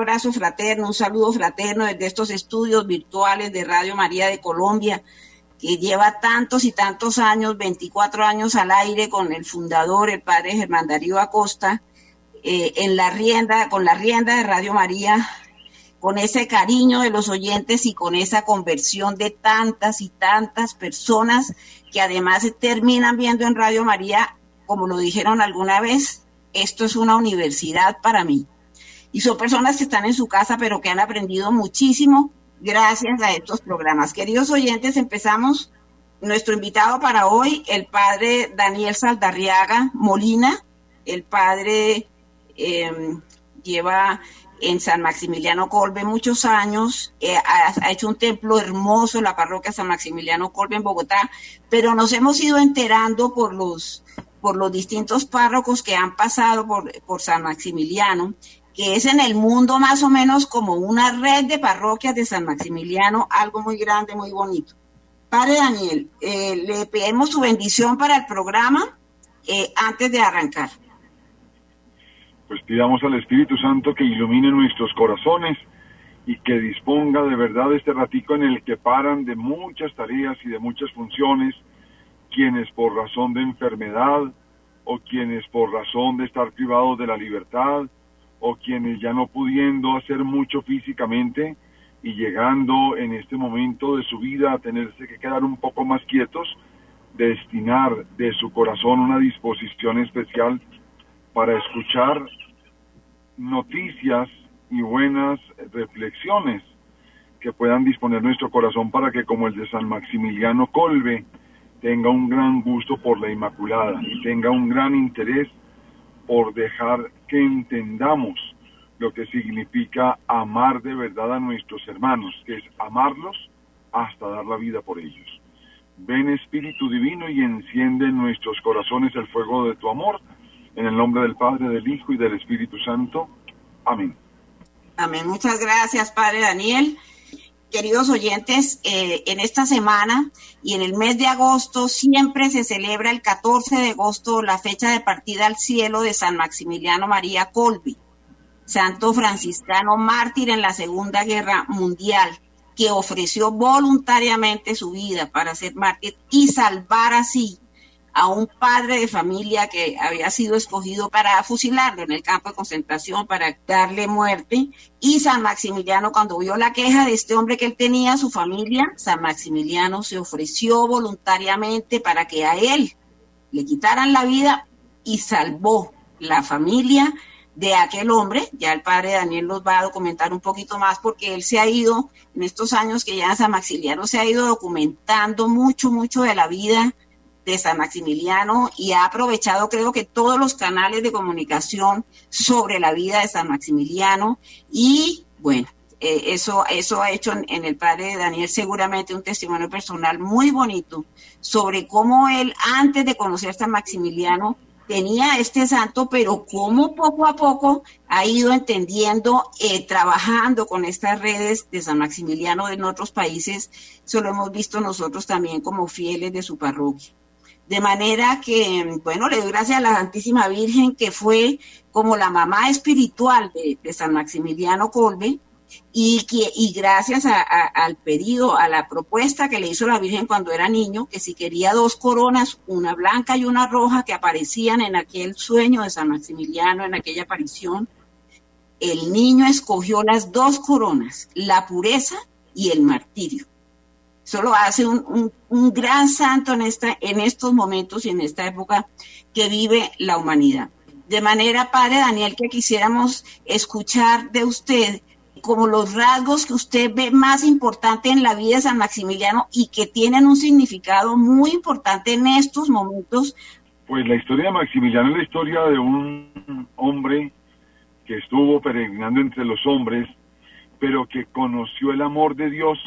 abrazo fraterno, un saludo fraterno desde estos estudios virtuales de Radio María de Colombia, que lleva tantos y tantos años, 24 años al aire con el fundador, el padre Germán Darío Acosta, eh, en la rienda, con la rienda de Radio María, con ese cariño de los oyentes y con esa conversión de tantas y tantas personas que además terminan viendo en Radio María, como lo dijeron alguna vez, esto es una universidad para mí. Y son personas que están en su casa, pero que han aprendido muchísimo gracias a estos programas. Queridos oyentes, empezamos nuestro invitado para hoy, el padre Daniel Saldarriaga Molina. El padre em, lleva en San Maximiliano Colbe muchos años, eh, ha, hecho un templo hermoso la parroquia San Maximiliano Colbe en Bogotá, pero nos hemos ido enterando por los, por los distintos párrocos que han pasado por, por San Maximiliano, que es en el mundo más o menos como una red de parroquias de San Maximiliano, algo muy grande, muy bonito. Padre Daniel, eh, le pedimos su bendición para el programa eh, antes de arrancar pues pidamos al Espíritu Santo que ilumine nuestros corazones y que disponga de verdad este ratico en el que paran de muchas tareas y de muchas funciones quienes por razón de enfermedad o quienes por razón de estar privados de la libertad o quienes ya no pudiendo hacer mucho físicamente y llegando en este momento de su vida a tenerse que quedar un poco más quietos, destinar de su corazón una disposición especial para escuchar noticias y buenas reflexiones que puedan disponer nuestro corazón para que como el de San Maximiliano Colbe tenga un gran gusto por la Inmaculada y tenga un gran interés por dejar que entendamos lo que significa amar de verdad a nuestros hermanos, que es amarlos hasta dar la vida por ellos. Ven Espíritu Divino y enciende en nuestros corazones el fuego de tu amor en el nombre del Padre, del Hijo y del Espíritu Santo. Amén. Amén. Muchas gracias, Padre Daniel. Queridos oyentes, eh, en esta semana y en el mes de agosto siempre se celebra el 14 de agosto la fecha de partida al cielo de San Maximiliano María Colby, santo franciscano mártir en la Segunda Guerra Mundial, que ofreció voluntariamente su vida para ser mártir y salvar así a un padre de familia que había sido escogido para fusilarlo en el campo de concentración, para darle muerte. Y San Maximiliano, cuando vio la queja de este hombre que él tenía, su familia, San Maximiliano se ofreció voluntariamente para que a él le quitaran la vida y salvó la familia de aquel hombre. Ya el padre Daniel los va a documentar un poquito más porque él se ha ido, en estos años que ya San Maximiliano se ha ido documentando mucho, mucho de la vida de San Maximiliano y ha aprovechado creo que todos los canales de comunicación sobre la vida de San Maximiliano y bueno, eh, eso, eso ha hecho en, el padre Daniel seguramente un testimonio personal muy bonito sobre cómo él antes de conocer a San Maximiliano tenía este santo, pero cómo poco a poco ha ido entendiendo, eh, trabajando con estas redes de San Maximiliano en otros países, eso lo hemos visto nosotros también como fieles de su parroquia. De manera que, bueno, le doy gracias a la Santísima Virgen, que fue como la mamá espiritual de, San Maximiliano Colbe, y, que, y gracias al pedido, a la propuesta que le hizo la Virgen cuando era niño, que si quería dos coronas, una blanca y una roja que aparecían en aquel sueño de San Maximiliano, en aquella aparición, el niño escogió las dos coronas, la pureza y el martirio. Solo hace un, gran santo en, esta, en estos momentos y en esta época que vive la humanidad. De manera, Padre Daniel, que quisiéramos escuchar de usted como los rasgos que usted ve más importante en la vida de San Maximiliano y que tienen un significado muy importante en estos momentos. Pues la historia de Maximiliano es la historia de un hombre que estuvo peregrinando entre los hombres, pero que conoció el amor de Dios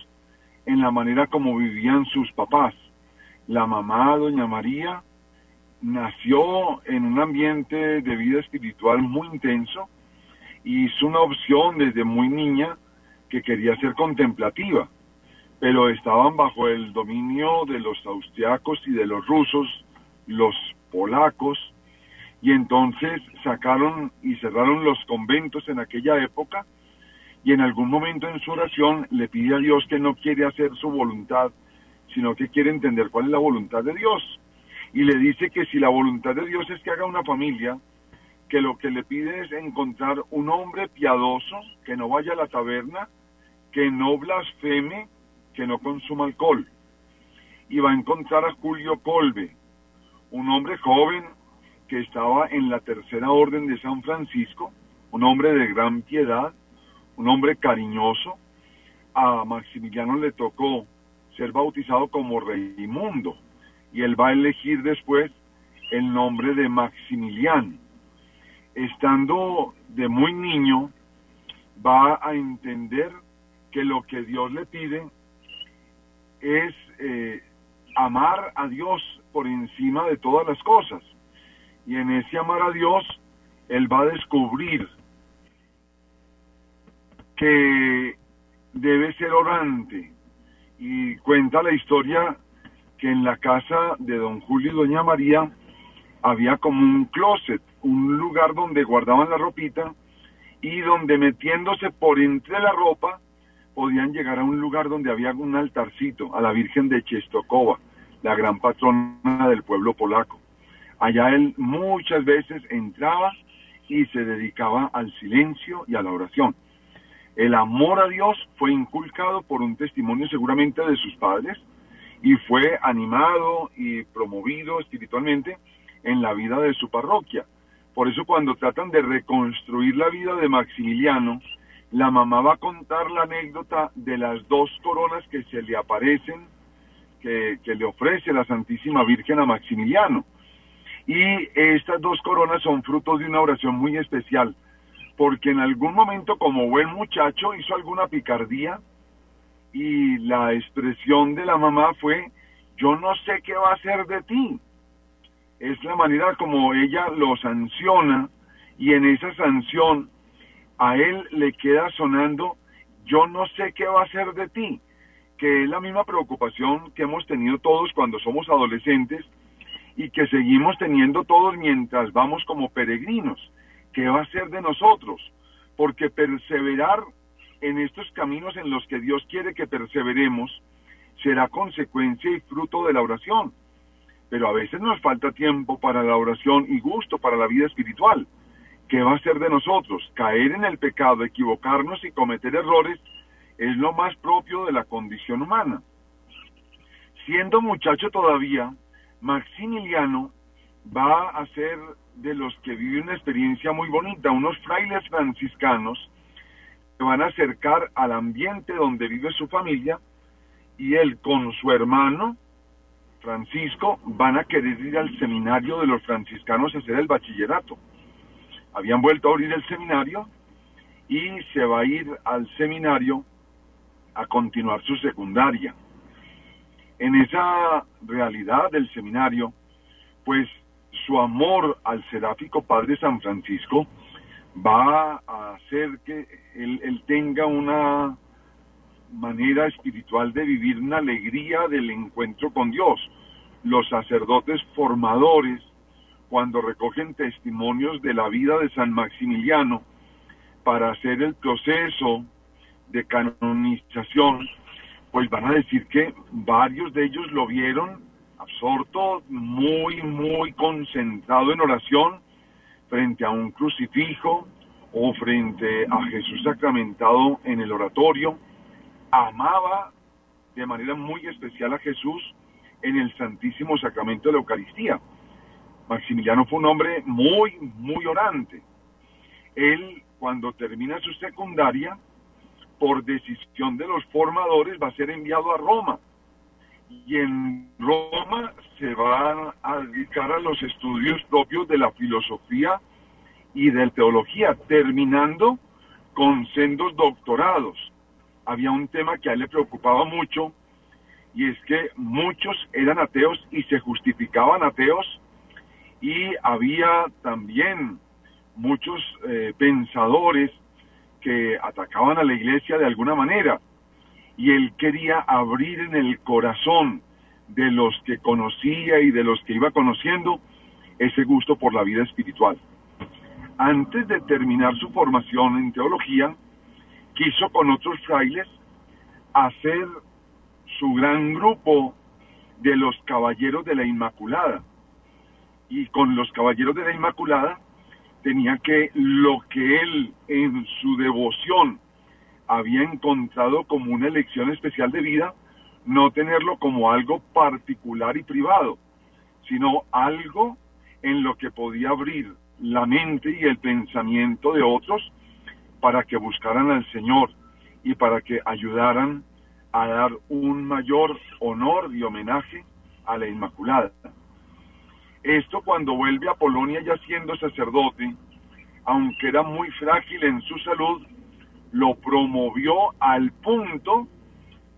en la manera como vivían sus papás. La mamá, doña María, nació en un ambiente de vida espiritual muy intenso y hizo una opción desde muy niña que quería ser contemplativa, pero estaban bajo el dominio de los austriacos y de los rusos, los polacos, y entonces sacaron y cerraron los conventos en aquella época y en algún momento en su oración le pide a Dios que no quiere hacer su voluntad, sino que quiere entender cuál es la voluntad de Dios. Y le dice que si la voluntad de Dios es que haga una familia, que lo que le pide es encontrar un hombre piadoso, que no vaya a la taberna, que no blasfeme, que no consuma alcohol. Y va a encontrar a Julio Colbe, un hombre joven que estaba en la tercera orden de San Francisco, un hombre de gran piedad, un hombre cariñoso. A Maximiliano le tocó ser bautizado como Reymundo y él va a elegir después el nombre de Maximiliano. Estando de muy niño, va a entender que lo que Dios le pide es eh, amar a Dios por encima de todas las cosas. Y en ese amar a Dios, él va a descubrir que debe ser orante. Y cuenta la historia que en la casa de don Julio y doña María había como un closet, un lugar donde guardaban la ropita y donde metiéndose por entre la ropa podían llegar a un lugar donde había un altarcito a la Virgen de Chestokova, la gran patrona del pueblo polaco. Allá él muchas veces entraba y se dedicaba al silencio y a la oración. El amor a Dios fue inculcado por un testimonio seguramente de sus padres y fue animado y promovido espiritualmente en la vida de su parroquia. Por eso cuando tratan de reconstruir la vida de Maximiliano, la mamá va a contar la anécdota de las dos coronas que se le aparecen, que, le ofrece la Santísima Virgen a Maximiliano. Y estas dos coronas son fruto de una oración muy especial, porque en algún momento como buen muchacho hizo alguna picardía y la expresión de la mamá fue, yo no sé qué va a hacer de ti. Es la manera como ella lo sanciona y en esa sanción a él le queda sonando, yo no sé qué va a hacer de ti, que es la misma preocupación que hemos tenido todos cuando somos adolescentes y que seguimos teniendo todos mientras vamos como peregrinos. ¿Qué va a ser de nosotros? Porque perseverar en estos caminos en los que Dios quiere que perseveremos será consecuencia y fruto de la oración. Pero a veces nos falta tiempo para la oración y gusto para la vida espiritual. ¿qué va a ser de nosotros? Caer en el pecado, equivocarnos y cometer errores es lo más propio de la condición humana. Siendo muchacho todavía, Maximiliano va a ser de los que vive una experiencia muy bonita, unos frailes franciscanos que van a acercar al ambiente donde vive su familia y él con su hermano Francisco van a querer ir al seminario de los franciscanos a hacer el bachillerato habían vuelto a abrir el seminario y se va a ir al seminario a continuar su secundaria. En esa realidad del seminario, pues su amor al seráfico Padre San Francisco va a hacer que él, tenga una manera espiritual de vivir una alegría del encuentro con Dios. Los sacerdotes formadores cuando recogen testimonios de la vida de San Maximiliano para hacer el proceso de canonización, pues van a decir que varios de ellos lo vieron absorto, muy, muy concentrado en oración frente a un crucifijo o frente a Jesús sacramentado en el oratorio. Amaba de manera muy especial a Jesús en el Santísimo Sacramento de la Eucaristía. Maximiliano fue un hombre muy, muy orante. Él, cuando termina su secundaria, por decisión de los formadores, va a ser enviado a Roma. Y en Roma se va a dedicar a los estudios propios de la filosofía y de teología, terminando con sendos doctorados. Había un tema que a él le preocupaba mucho, y es que muchos eran ateos y se justificaban ateos y había también muchos eh, pensadores que atacaban a la iglesia de alguna manera y él quería abrir en el corazón de los que conocía y de los que iba conociendo ese gusto por la vida espiritual. Antes de terminar su formación en teología, quiso con otros frailes hacer su gran grupo de los caballeros de la Inmaculada. Y con los caballeros de la Inmaculada tenía que lo que él en su devoción había encontrado como una elección especial de vida, no tenerlo como algo particular y privado, sino algo en lo que podía abrir la mente y el pensamiento de otros para que buscaran al Señor y para que ayudaran a dar un mayor honor y homenaje a la Inmaculada. Esto cuando vuelve a Polonia ya siendo sacerdote, aunque era muy frágil en su salud, lo promovió al punto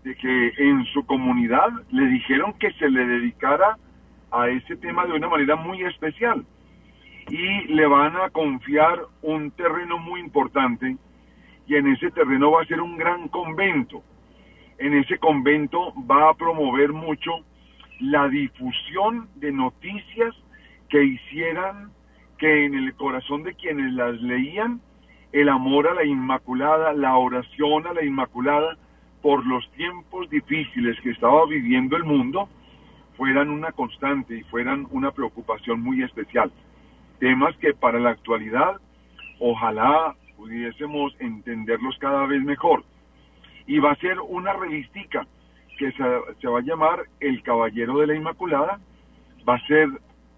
de que en su comunidad le dijeron que se le dedicara a ese tema de una manera muy especial y le van a confiar un terreno muy importante y en ese terreno va a ser un gran convento. En ese convento va a promover mucho la difusión de noticias que hicieran que en el corazón de quienes las leían el amor a la Inmaculada, la oración a la Inmaculada por los tiempos difíciles que estaba viviendo el mundo, fueran una constante y fueran una preocupación muy especial. Temas que para la actualidad ojalá pudiésemos entenderlos cada vez mejor. Y va a ser una revistica que se, va a llamar El Caballero de la Inmaculada. Va a ser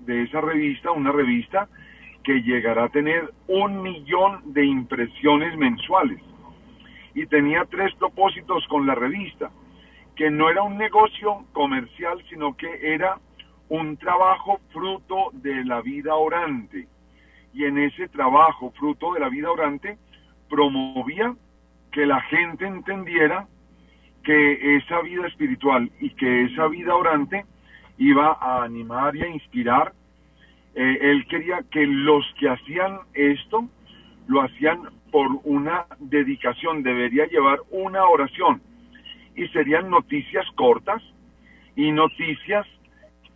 de esa revista una revista que llegará a tener un millón de impresiones mensuales. Y tenía tres propósitos con la revista, que no era un negocio comercial, sino que era un trabajo fruto de la vida orante. Y en ese trabajo fruto de la vida orante promovía que la gente entendiera que esa vida espiritual y que esa vida orante iba a animar y a inspirar eh, él quería que los que hacían esto lo hacían por una dedicación, debería llevar una oración y serían noticias cortas y noticias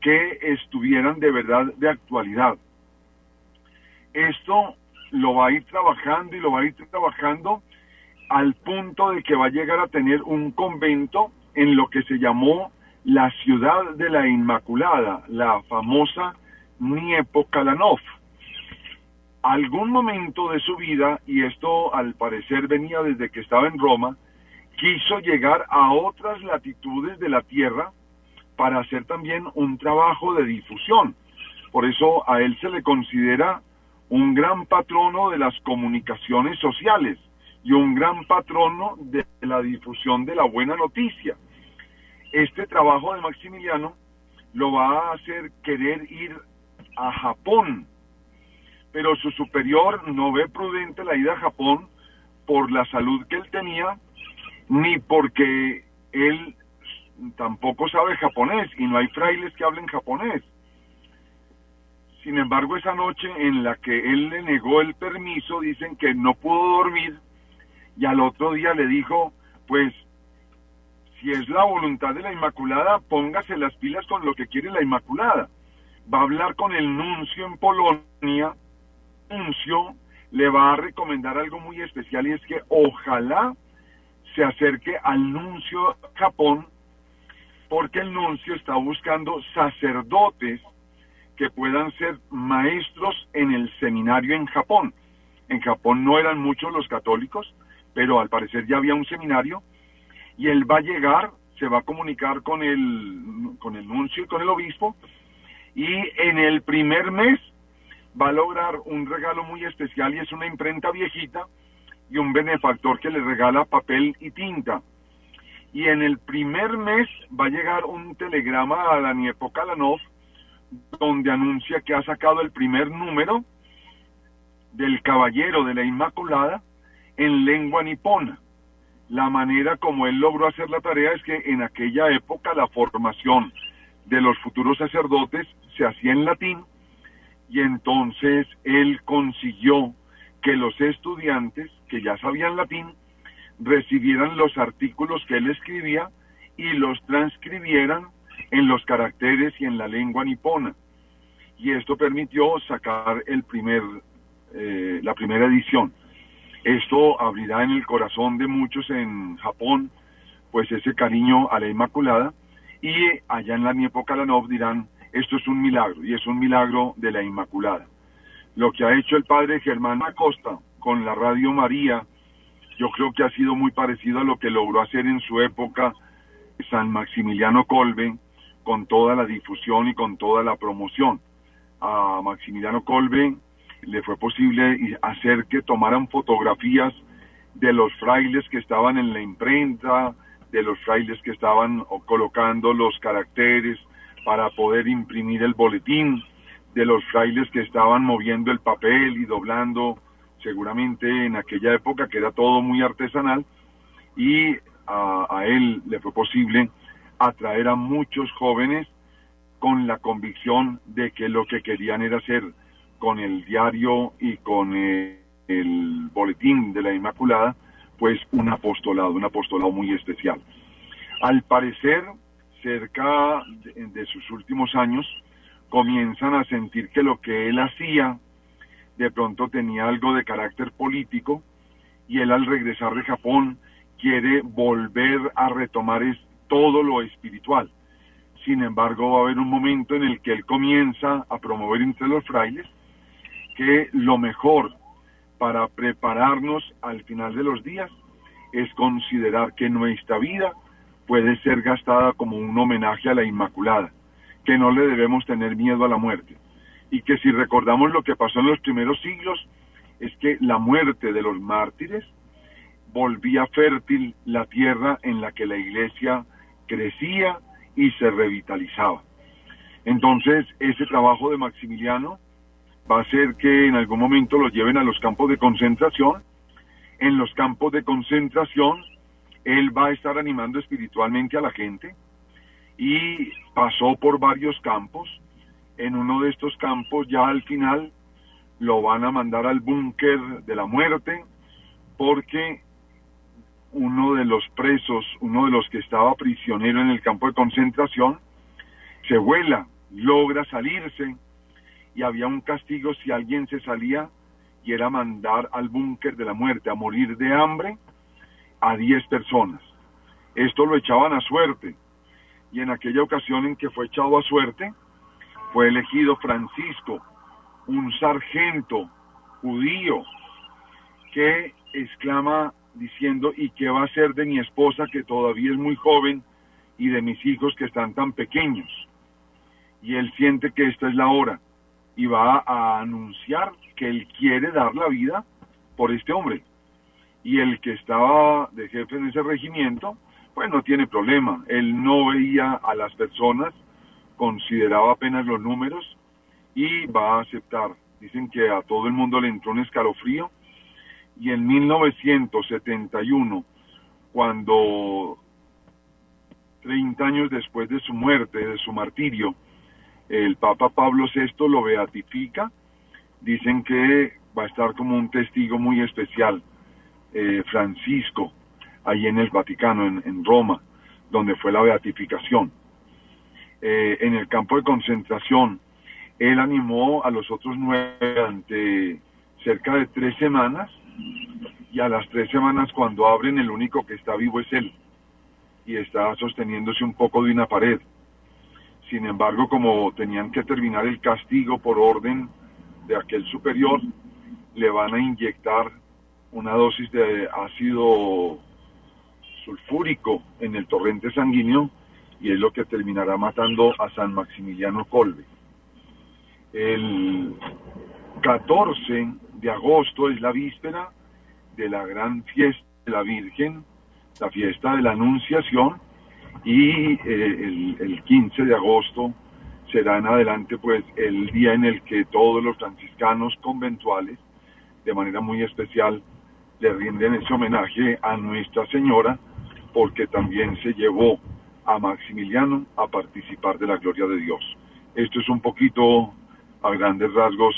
que estuvieran de verdad de actualidad. Esto lo va a ir trabajando y lo va a ir trabajando al punto de que va a llegar a tener un convento en lo que se llamó la ciudad de la Inmaculada, la famosa Niepo Kalanov. Algún momento de su vida, y esto al parecer venía desde que estaba en Roma, quiso llegar a otras latitudes de la Tierra para hacer también un trabajo de difusión. Por eso a él se le considera un gran patrono de las comunicaciones sociales y un gran patrono de la difusión de la buena noticia. Este trabajo de Maximiliano lo va a hacer querer ir a Japón, pero su superior no ve prudente la ida a Japón por la salud que él tenía, ni porque él tampoco sabe japonés y no hay frailes que hablen japonés. Sin embargo, esa noche en la que él le negó el permiso, dicen que no pudo dormir y al otro día le dijo, pues, si es la voluntad de la Inmaculada, póngase las pilas con lo que quiere la Inmaculada va a hablar con el nuncio en Polonia, nuncio le va a recomendar algo muy especial y es que ojalá se acerque al nuncio Japón porque el nuncio está buscando sacerdotes que puedan ser maestros en el seminario en Japón. En Japón no eran muchos los católicos, pero al parecer ya había un seminario y él va a llegar, se va a comunicar con el, con el nuncio y con el obispo y en el primer mes va a lograr un regalo muy especial y es una imprenta viejita y un benefactor que le regala papel y tinta. Y en el primer mes va a llegar un telegrama a Daniel Kalanov donde anuncia que ha sacado el primer número del Caballero de la Inmaculada en lengua nipona. La manera como él logró hacer la tarea es que en aquella época la formación de los futuros sacerdotes se hacía en latín y entonces él consiguió que los estudiantes que ya sabían latín recibieran los artículos que él escribía y los transcribieran en los caracteres y en la lengua nipona. y esto permitió sacar el primer, eh, la primera edición. Esto abrirá en el corazón de muchos en Japón, pues ese cariño a la Inmaculada, y allá en la época Lanov dirán, esto es un milagro, y es un milagro de la Inmaculada. Lo que ha hecho el padre Germán Acosta con la Radio María, yo creo que ha sido muy parecido a lo que logró hacer en su época San Maximiliano Colbe, con toda la difusión y con toda la promoción. A Maximiliano Colbe le fue posible hacer que tomaran fotografías de los frailes que estaban en la imprenta, de los frailes que estaban colocando los caracteres para poder imprimir el boletín, de los frailes que estaban moviendo el papel y doblando, seguramente en aquella época que era todo muy artesanal, y a, él le fue posible atraer a muchos jóvenes con la convicción de que lo que querían era hacer con el diario y con eh, el boletín de la Inmaculada, pues un apostolado, un apostolado muy especial. Al parecer, cerca de, sus últimos años, comienzan a sentir que lo que él hacía de pronto tenía algo de carácter político y él al regresar de Japón quiere volver a retomar todo lo espiritual. Sin embargo, va a haber un momento en el que él comienza a promover entre los frailes que lo mejor para prepararnos al final de los días es considerar que nuestra vida puede ser gastada como un homenaje a la Inmaculada, que no le debemos tener miedo a la muerte y que si recordamos lo que pasó en los primeros siglos, es que la muerte de los mártires volvía fértil la tierra en la que la iglesia crecía y se revitalizaba. Entonces, ese trabajo de Maximiliano va a ser que en algún momento lo lleven a los campos de concentración. En los campos de concentración, él va a estar animando espiritualmente a la gente y pasó por varios campos. En uno de estos campos ya al final lo van a mandar al búnker de la muerte porque uno de los presos, uno de los que estaba prisionero en el campo de concentración, se vuela, logra salirse y había un castigo si alguien se salía y era mandar al búnker de la muerte a morir de hambre a 10 personas. Esto lo echaban a suerte y en aquella ocasión en que fue echado a suerte fue elegido Francisco, un sargento judío que exclama diciendo, ¿y qué va a ser de mi esposa que todavía es muy joven y de mis hijos que están tan pequeños? Y él siente que esta es la hora y va a anunciar que él quiere dar la vida por este hombre. Y el que estaba de jefe en ese regimiento, pues no tiene problema. Él no veía a las personas, consideraba apenas los números y va a aceptar. Dicen que a todo el mundo le entró un escalofrío y en 1971, cuando 30 años después de su muerte, de su martirio, el Papa Pablo VI lo beatifica, dicen que va a estar como un testigo muy especial, eh, Francisco, ahí en el Vaticano, en, Roma, donde fue la beatificación. Eh, en el campo de concentración, él animó a los otros nueve durante cerca de tres semanas y a las tres semanas cuando abren el único que está vivo es él y está sosteniéndose un poco de una pared. Sin embargo, como tenían que terminar el castigo por orden de aquel superior, le van a inyectar una dosis de ácido sulfúrico en el torrente sanguíneo y es lo que terminará matando a San Maximiliano Colbe. El 14 de agosto es la víspera de la gran fiesta de la Virgen, la fiesta de la Anunciación, y eh, el, 15 de agosto será en adelante pues el día en el que todos los franciscanos conventuales, de manera muy especial, le rinden ese homenaje a Nuestra Señora, porque también se llevó a Maximiliano a participar de la gloria de Dios. Esto es un poquito, a grandes rasgos,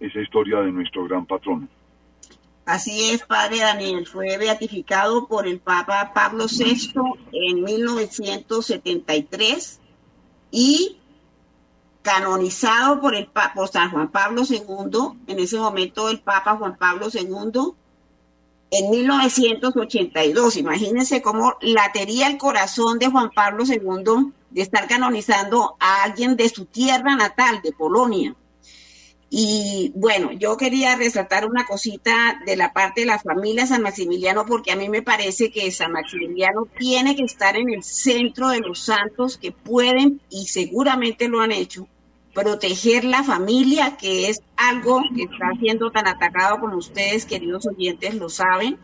esa historia de nuestro gran patrón. Así es, padre Daniel, fue beatificado por el Papa Pablo VI en 1973 y canonizado por, el, por San Juan Pablo II, en ese momento el Papa Juan Pablo II, en 1982. Imagínense cómo latería el corazón de Juan Pablo II de estar canonizando a alguien de su tierra natal, de Polonia. Y bueno, yo quería resaltar una cosita de la parte de la familia San Maximiliano, porque a mí me parece que San Maximiliano tiene que estar en el centro de los santos que pueden, y seguramente lo han hecho, proteger la familia, que es algo que está siendo tan atacado como ustedes, queridos oyentes, lo saben.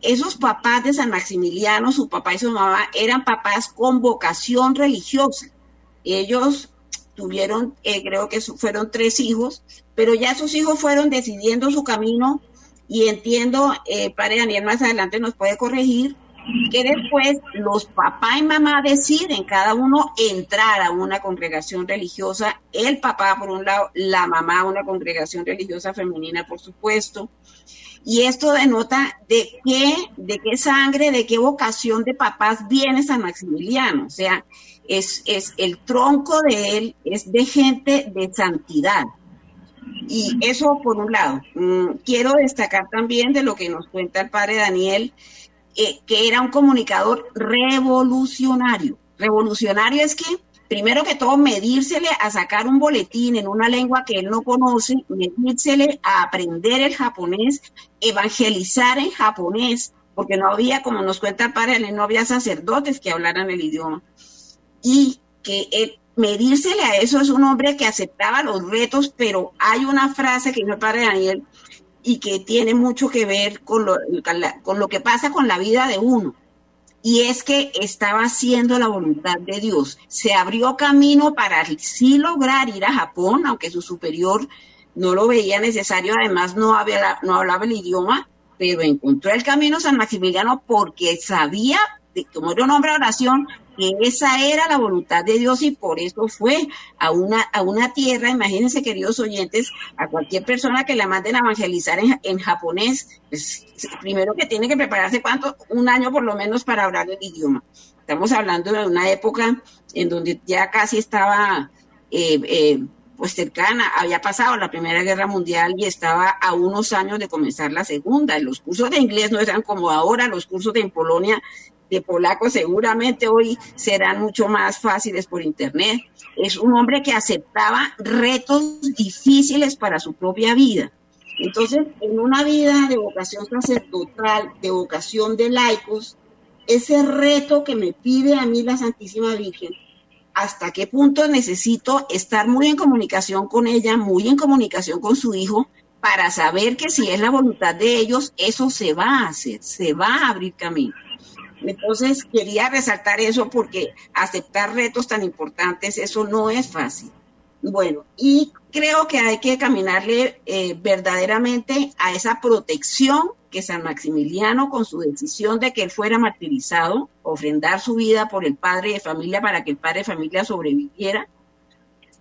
Esos papás de San Maximiliano, su papá y su mamá, eran papás con vocación religiosa. Ellos tuvieron, eh, creo que fueron tres hijos, pero ya sus hijos fueron decidiendo su camino y entiendo, eh, Padre Daniel más adelante nos puede corregir, que después los papá y mamá deciden cada uno entrar a una congregación religiosa, el papá por un lado, la mamá a una congregación religiosa femenina por supuesto, y esto denota de qué, de qué sangre, de qué vocación de papás viene San Maximiliano, o sea, es, es el tronco de él, es de gente de santidad. Y eso por un lado. Mm, quiero destacar también de lo que nos cuenta el padre Daniel, eh, que era un comunicador revolucionario. Revolucionario es que, primero que todo, medírsele a sacar un boletín en una lengua que él no conoce, medírsele a aprender el japonés, evangelizar en japonés, porque no había, como nos cuenta el padre, no había sacerdotes que hablaran el idioma. Y que él, medírsele a eso es un hombre que aceptaba los retos, pero hay una frase que no padre Daniel y que tiene mucho que ver con lo, con lo que pasa con la vida de uno. Y es que estaba haciendo la voluntad de Dios. Se abrió camino para sí lograr ir a Japón, aunque su superior no lo veía necesario, además no, había, no hablaba el idioma, pero encontró el camino San Maximiliano porque sabía, como era un hombre oración, que esa era la voluntad de Dios y por eso fue a una, a una tierra, imagínense queridos oyentes, a cualquier persona que la manden a evangelizar en, japonés, pues, primero que tiene que prepararse cuánto, un año por lo menos para hablar el idioma. Estamos hablando de una época en donde ya casi estaba eh, eh, pues cercana, había pasado la Primera Guerra Mundial y estaba a unos años de comenzar la Segunda. Los cursos de inglés no eran como ahora, los cursos en Polonia polaco seguramente hoy serán mucho más fáciles por internet. Es un hombre que aceptaba retos difíciles para su propia vida. Entonces, en una vida de vocación sacerdotal, de vocación de laicos, ese reto que me pide a mí la Santísima Virgen, hasta qué punto necesito estar muy en comunicación con ella, muy en comunicación con su hijo, para saber que si es la voluntad de ellos, eso se va a hacer, se va a abrir camino. Entonces quería resaltar eso porque aceptar retos tan importantes, eso no es fácil. Bueno, y creo que hay que caminarle eh, verdaderamente a esa protección que San Maximiliano, con su decisión de que él fuera martirizado, ofrendar su vida por el padre de familia para que el padre de familia sobreviviera,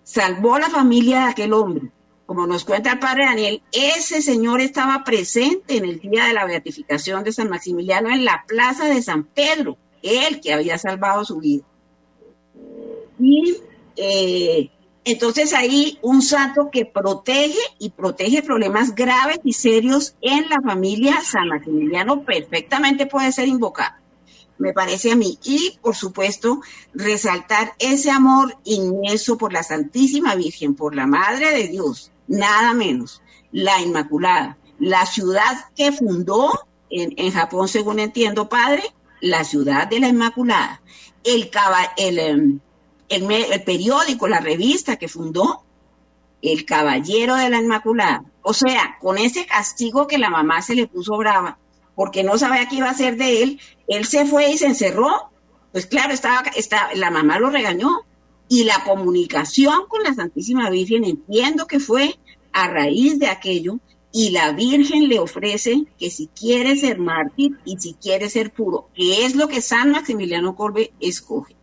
salvó la familia de aquel hombre como nos cuenta el padre Daniel, ese señor estaba presente en el día de la beatificación de San Maximiliano en la plaza de San Pedro, él que había salvado su vida. Y eh, entonces ahí un santo que protege y protege problemas graves y serios en la familia San Maximiliano perfectamente puede ser invocado me parece a mí. Y, por supuesto, resaltar ese amor inmenso por la Santísima Virgen, por la Madre de Dios, nada menos, la Inmaculada, la ciudad que fundó en, Japón, según entiendo, padre, la ciudad de la Inmaculada, el, em, el, el, periódico, la revista que fundó, el Caballero de la Inmaculada. O sea, con ese castigo que la mamá se le puso brava, porque no sabía qué iba a hacer de él, él se fue y se encerró. Pues claro, estaba, estaba, la mamá lo regañó, y la comunicación con la Santísima Virgen entiendo que fue a raíz de aquello y la Virgen le ofrece que si quiere ser mártir y si quiere ser puro, que es lo que San Maximiliano Colbe escoge.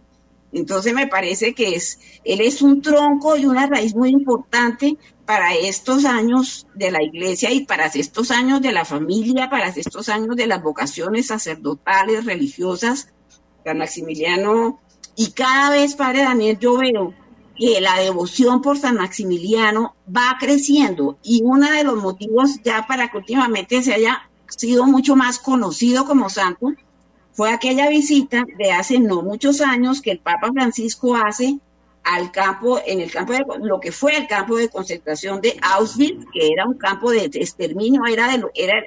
Entonces me parece que es, él es un tronco y una raíz muy importante para estos años de la iglesia y para estos años de la familia, para estos años de las vocaciones sacerdotales, religiosas. San Maximiliano y cada vez, Padre Daniel, yo veo que la devoción por San Maximiliano va creciendo y uno de los motivos ya para que últimamente se haya sido mucho más conocido como santo fue aquella visita de hace no muchos años que el Papa Francisco hace al campo, en el campo de lo que fue el campo de concentración de Auschwitz, que era un campo de exterminio, era de era,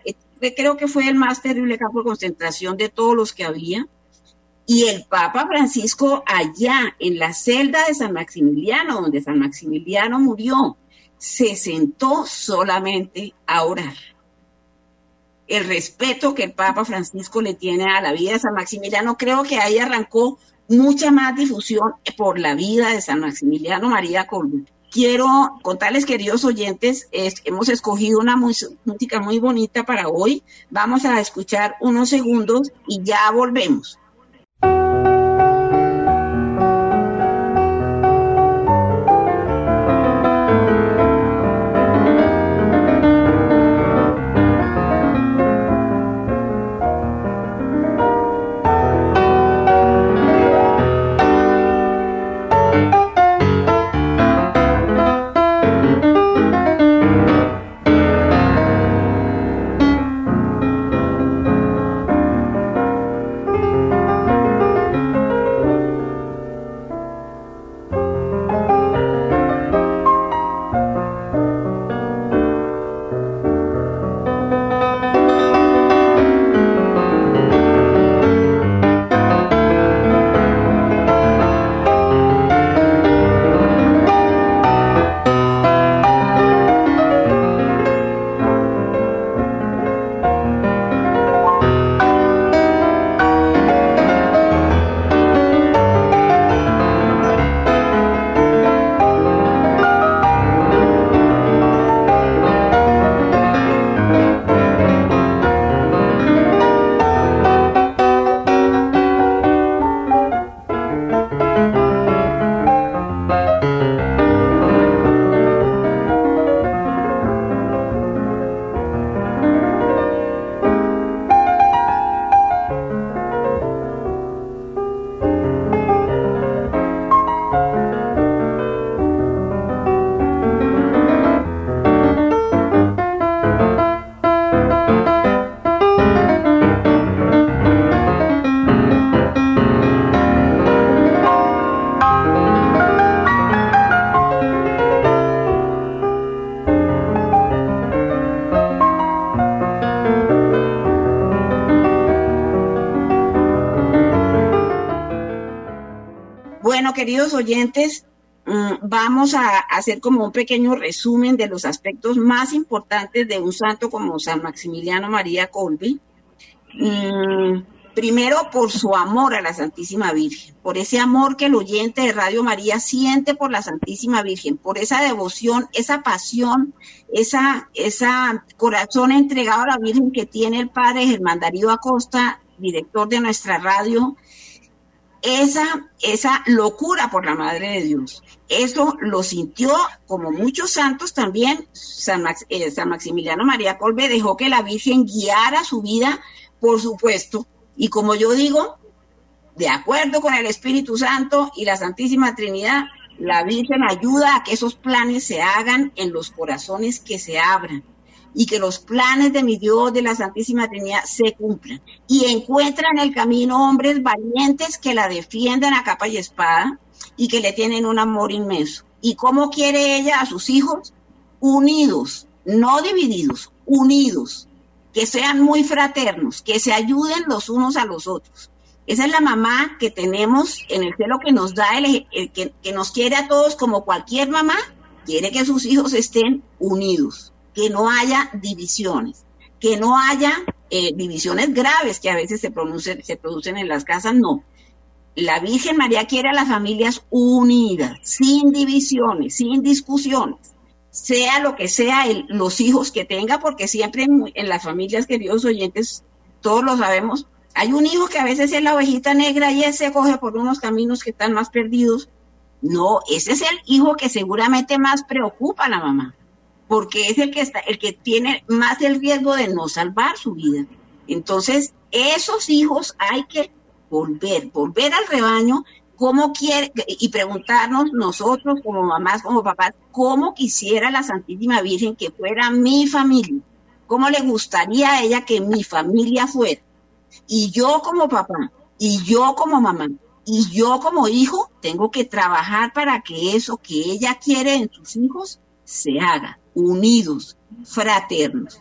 creo que fue el más terrible campo de concentración de todos los que había. Y el Papa Francisco allá en la celda de San Maximiliano, donde San Maximiliano murió, se sentó solamente a orar. El respeto que el Papa Francisco le tiene a la vida de San Maximiliano, creo que ahí arrancó mucha más difusión por la vida de San Maximiliano María Colby. Quiero contarles, queridos oyentes, hemos escogido una música muy bonita para hoy. Vamos a escuchar unos segundos y ya volvemos. Queridos oyentes, mm, vamos a hacer como un pequeño resumen de los aspectos más importantes de un santo como San Maximiliano María Colby. Mm, primero, por su amor a la Santísima Virgen, por ese amor que el oyente de Radio María siente por la Santísima Virgen, por esa devoción, esa pasión, esa, esa corazón entregado a la Virgen que tiene el padre Germán Darío Acosta, director de nuestra radio, esa, esa locura por la Madre de Dios. Eso lo sintió, como muchos santos también, San, eh, San Maximiliano María Colbe dejó que la Virgen guiara su vida, por supuesto, y como yo digo, de acuerdo con el Espíritu Santo y la Santísima Trinidad, la Virgen ayuda a que esos planes se hagan en los corazones que se abran y que los planes de mi Dios, de la Santísima Trinidad, se cumplan. Y encuentra en el camino hombres valientes que la defienden a capa y espada y que le tienen un amor inmenso. ¿Y cómo quiere ella a sus hijos? Unidos, no divididos, unidos, que sean muy fraternos, que se ayuden los unos a los otros. Esa es la mamá que tenemos en el cielo que nos da, el, que, que nos quiere a todos como cualquier mamá, quiere que sus hijos estén unidos que no haya divisiones, que no haya eh, divisiones graves que a veces se, se producen en las casas, no. La Virgen María quiere a las familias unidas, sin divisiones, sin discusiones, sea lo que sea los hijos que tenga, porque siempre en, las familias, queridos oyentes, todos lo sabemos, hay un hijo que a veces es la ovejita negra y ese coge por unos caminos que están más perdidos. No, ese es el hijo que seguramente más preocupa a la mamá porque es el que está, el que tiene más el riesgo de no salvar su vida. Entonces, esos hijos hay que volver, volver al rebaño cómo quiere, y preguntarnos nosotros como mamás, como papás, cómo quisiera la Santísima Virgen que fuera mi familia, cómo le gustaría a ella que mi familia fuera. Y yo como papá, y yo como mamá, y yo como hijo, tengo que trabajar para que eso que ella quiere en sus hijos se haga, unidos, fraternos.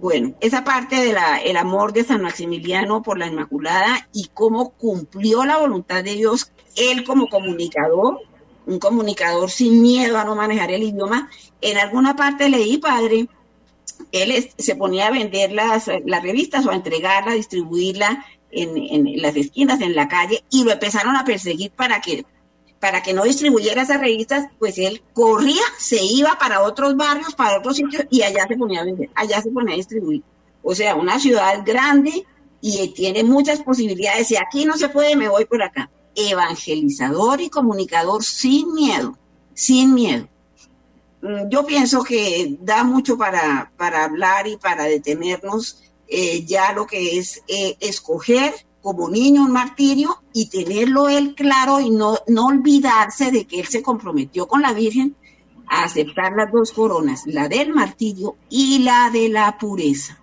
Bueno, esa parte del amor de San Maximiliano por la Inmaculada y cómo cumplió la voluntad de Dios, él como comunicador, un comunicador sin miedo a no manejar el idioma. En alguna parte leí, padre, él se ponía a vender las, revistas o a entregarla, a distribuirla en, en, las esquinas, en la calle, y lo empezaron a perseguir para que para que no distribuyera esas revistas, pues él corría, se iba para otros barrios, para otros sitios y allá se ponía a vender, allá se ponía a distribuir. O sea, una ciudad grande y tiene muchas posibilidades. Si aquí no se puede, me voy por acá. Evangelizador y comunicador sin miedo, sin miedo. Mm, yo pienso que da mucho para, para hablar y para detenernos eh, ya lo que es eh, escoger como niño un martirio y tenerlo él claro y no, no olvidarse de que él se comprometió con la Virgen a aceptar las dos coronas, la del martirio y la de la pureza,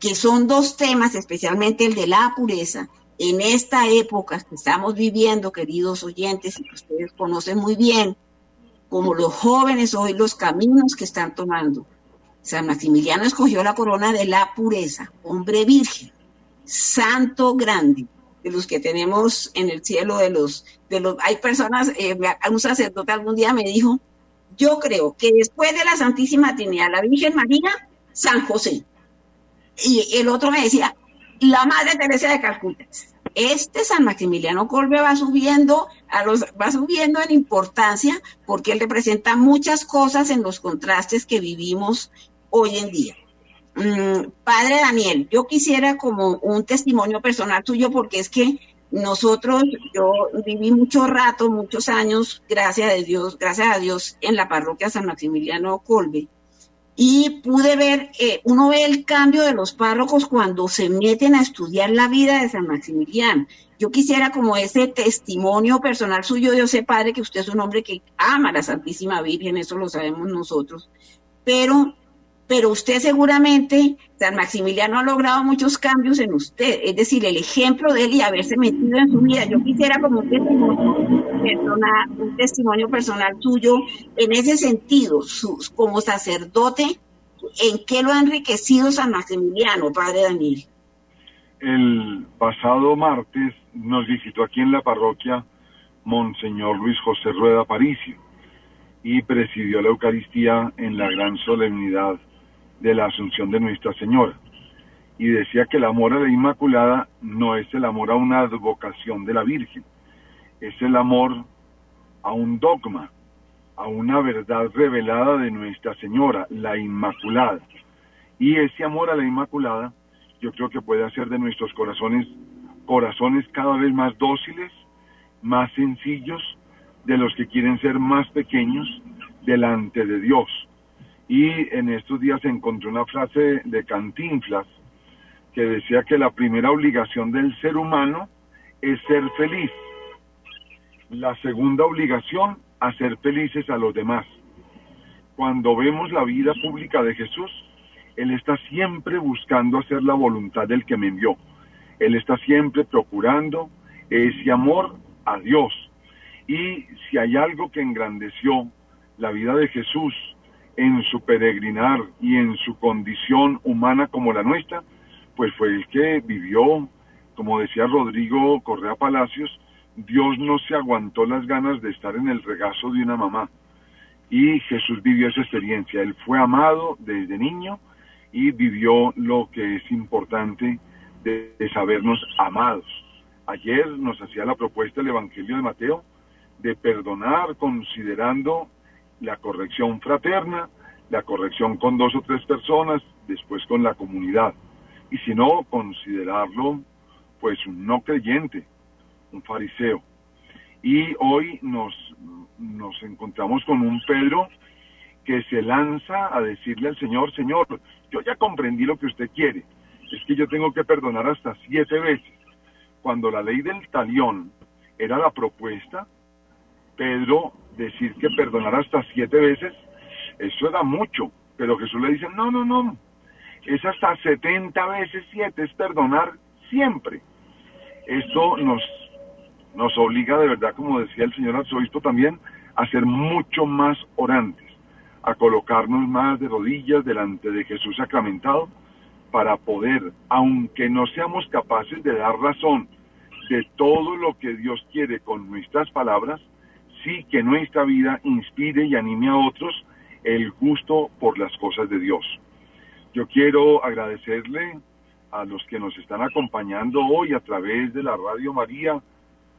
que son dos temas, especialmente el de la pureza, en esta época que estamos viviendo, queridos oyentes, y que ustedes conocen muy bien, como los jóvenes hoy, los caminos que están tomando. San Maximiliano escogió la corona de la pureza, hombre virgen santo grande, de los que tenemos en el cielo, de los, de los, hay personas, eh, un sacerdote algún día me dijo, yo creo que después de la Santísima Trinidad, la Virgen María, San José. Y el otro me decía, la Madre Teresa de Calcuta. Este San Maximiliano Colbe va subiendo, a los, va subiendo en importancia porque él representa muchas cosas en los contrastes que vivimos hoy en día. Mm, padre Daniel, yo quisiera como un testimonio personal tuyo porque es que nosotros, yo viví mucho rato, muchos años, gracias a Dios, gracias a Dios, en la parroquia San Maximiliano Colbe. Y pude ver, eh, uno ve el cambio de los párrocos cuando se meten a estudiar la vida de San Maximiliano. Yo quisiera como ese testimonio personal suyo, yo sé, padre, que usted es un hombre que ama a la Santísima Virgen, eso lo sabemos nosotros, pero pero usted seguramente, San Maximiliano ha logrado muchos cambios en usted, es decir, el ejemplo de él y haberse metido en su vida. Yo quisiera como un testimonio personal, un testimonio personal suyo en ese sentido, como sacerdote, ¿en qué lo ha enriquecido San Maximiliano, Padre Daniel? El pasado martes nos visitó aquí en la parroquia Monseñor Luis José Rueda Paricio y presidió la Eucaristía en la gran solemnidad de la Asunción de Nuestra Señora. Y decía que el amor a la Inmaculada no es el amor a una advocación de la Virgen, es el amor a un dogma, a una verdad revelada de Nuestra Señora, la Inmaculada. Y ese amor a la Inmaculada yo creo que puede hacer de nuestros corazones corazones cada vez más dóciles, más sencillos, de los que quieren ser más pequeños delante de Dios y en estos días encontré una frase de Cantinflas que decía que la primera obligación del ser humano es ser feliz. La segunda obligación, hacer felices a los demás. Cuando vemos la vida pública de Jesús, Él está siempre buscando hacer la voluntad del que me envió. Él está siempre procurando ese amor a Dios. Y si hay algo que engrandeció la vida de Jesús en su peregrinar y en su condición humana como la nuestra, pues fue el que vivió, como decía Rodrigo Correa Palacios, Dios no se aguantó las ganas de estar en el regazo de una mamá. Y Jesús vivió esa experiencia. Él fue amado desde niño y vivió lo que es importante de, de sabernos amados. Ayer nos hacía la propuesta el Evangelio de Mateo de perdonar considerando la corrección fraterna, la corrección con dos o tres personas, después con la comunidad. Y si no, considerarlo pues un no creyente, un fariseo. Y hoy nos, nos encontramos con un Pedro que se lanza a decirle al Señor, Señor, yo ya comprendí lo que usted quiere, es que yo tengo que perdonar hasta siete veces, cuando la ley del talión era la propuesta, Pedro decir que perdonara hasta siete veces, eso era mucho, pero Jesús le dice, no, no, no, es hasta 70 veces siete, es perdonar siempre. Esto nos, nos obliga de verdad, como decía el señor arzobispo también, a ser mucho más orantes, a colocarnos más de rodillas delante de Jesús sacramentado para poder, aunque no seamos capaces de dar razón de todo lo que Dios quiere con nuestras palabras, sí que nuestra vida inspire y anime a otros el gusto por las cosas de Dios. Yo quiero agradecerle a los que nos están acompañando hoy a través de la Radio María,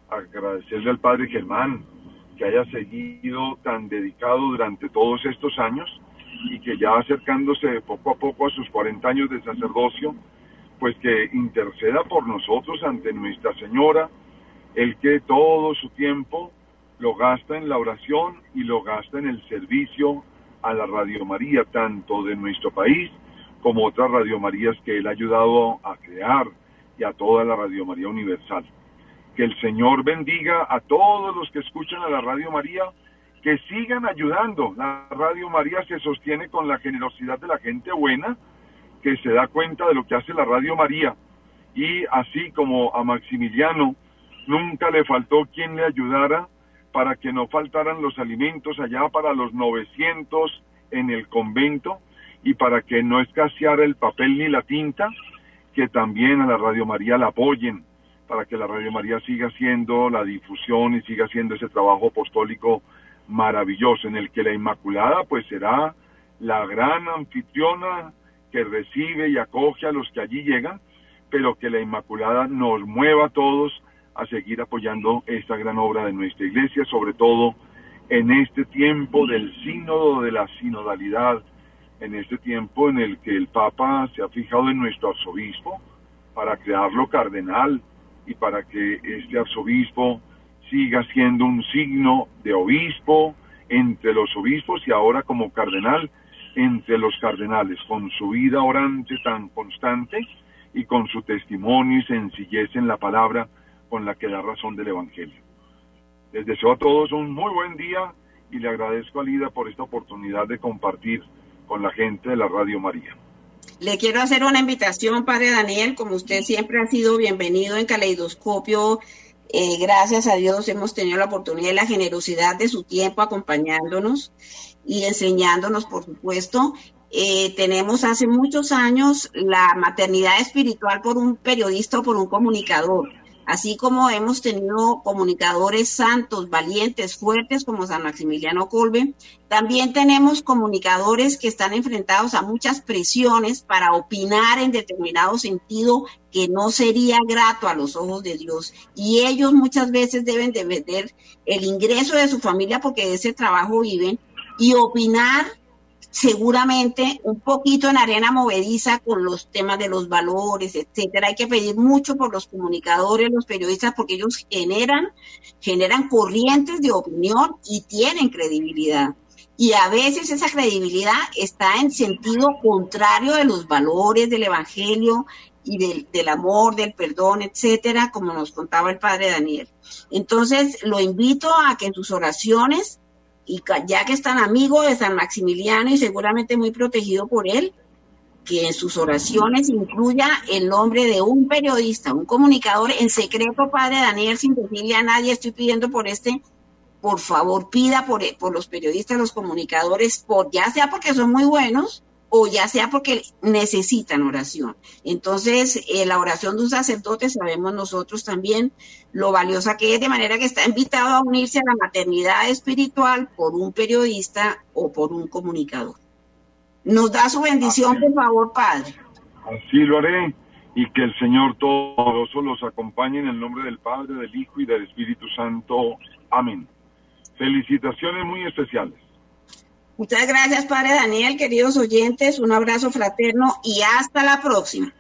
agradecerle al Padre Germán que haya seguido tan dedicado durante todos estos años y que ya acercándose poco a poco a sus 40 años de sacerdocio, pues que interceda por nosotros ante Nuestra Señora, el que todo su tiempo lo gasta en la oración y lo gasta en el servicio a la Radio María, tanto de nuestro país como otras Radio Marías que él ha ayudado a crear y a toda la Radio María Universal. Que el Señor bendiga a todos los que escuchan a la Radio María, que sigan ayudando. La Radio María se sostiene con la generosidad de la gente buena, que se da cuenta de lo que hace la Radio María. Y así como a Maximiliano, nunca le faltó quien le ayudara para que no faltaran los alimentos allá para los 900 en el convento y para que no escaseara el papel ni la tinta, que también a la Radio María la apoyen, para que la Radio María siga haciendo la difusión y siga haciendo ese trabajo apostólico maravilloso, en el que la Inmaculada pues será la gran anfitriona que recibe y acoge a los que allí llegan, pero que la Inmaculada nos mueva a todos a seguir apoyando esta gran obra de nuestra iglesia, sobre todo en este tiempo del sínodo, de la sinodalidad, en este tiempo en el que el Papa se ha fijado en nuestro arzobispo para crearlo cardenal y para que este arzobispo siga siendo un signo de obispo entre los obispos y ahora como cardenal entre los cardenales, con su vida orante tan constante y con su testimonio y sencillez en la palabra con la que da razón del Evangelio. Les deseo a todos un muy buen día y le agradezco a Lida por esta oportunidad de compartir con la gente de la Radio María. Le quiero hacer una invitación, Padre Daniel, como usted siempre ha sido bienvenido en Caleidoscopio. Eh, gracias a Dios hemos tenido la oportunidad y la generosidad de su tiempo acompañándonos y enseñándonos, por supuesto. Eh, tenemos hace muchos años la maternidad espiritual por un periodista o por un comunicador así como hemos tenido comunicadores santos, valientes, fuertes como San Maximiliano Colbe, también tenemos comunicadores que están enfrentados a muchas presiones para opinar en determinado sentido que no sería grato a los ojos de Dios. Y ellos muchas veces deben de vender el ingreso de su familia porque de ese trabajo viven y opinar seguramente un poquito en arena movediza con los temas de los valores, etcétera. Hay que pedir mucho por los comunicadores, los periodistas, porque ellos generan, generan corrientes de opinión y tienen credibilidad. Y a veces esa credibilidad está en sentido contrario de los valores del evangelio y del, del amor, del perdón, etcétera, como nos contaba el padre Daniel. Entonces, lo invito a que en sus oraciones y ya que es tan amigo de San Maximiliano y seguramente muy protegido por él, que en sus oraciones incluya el nombre de un periodista, un comunicador en secreto, padre Daniel, sin decirle a nadie, estoy pidiendo por este, por favor pida por, por los periodistas, los comunicadores, por ya sea porque son muy buenos, o ya sea porque necesitan oración. Entonces, eh, la oración de un sacerdote sabemos nosotros también lo valiosa que es, de manera que está invitado a unirse a la maternidad espiritual por un periodista o por un comunicador. Nos da su bendición, por favor, Padre. Así lo haré y que el Señor todos los acompañe en el nombre del Padre, del Hijo y del Espíritu Santo. Amén. Felicitaciones muy especiales. Muchas gracias, Padre Daniel, queridos oyentes, un abrazo fraterno y hasta la próxima.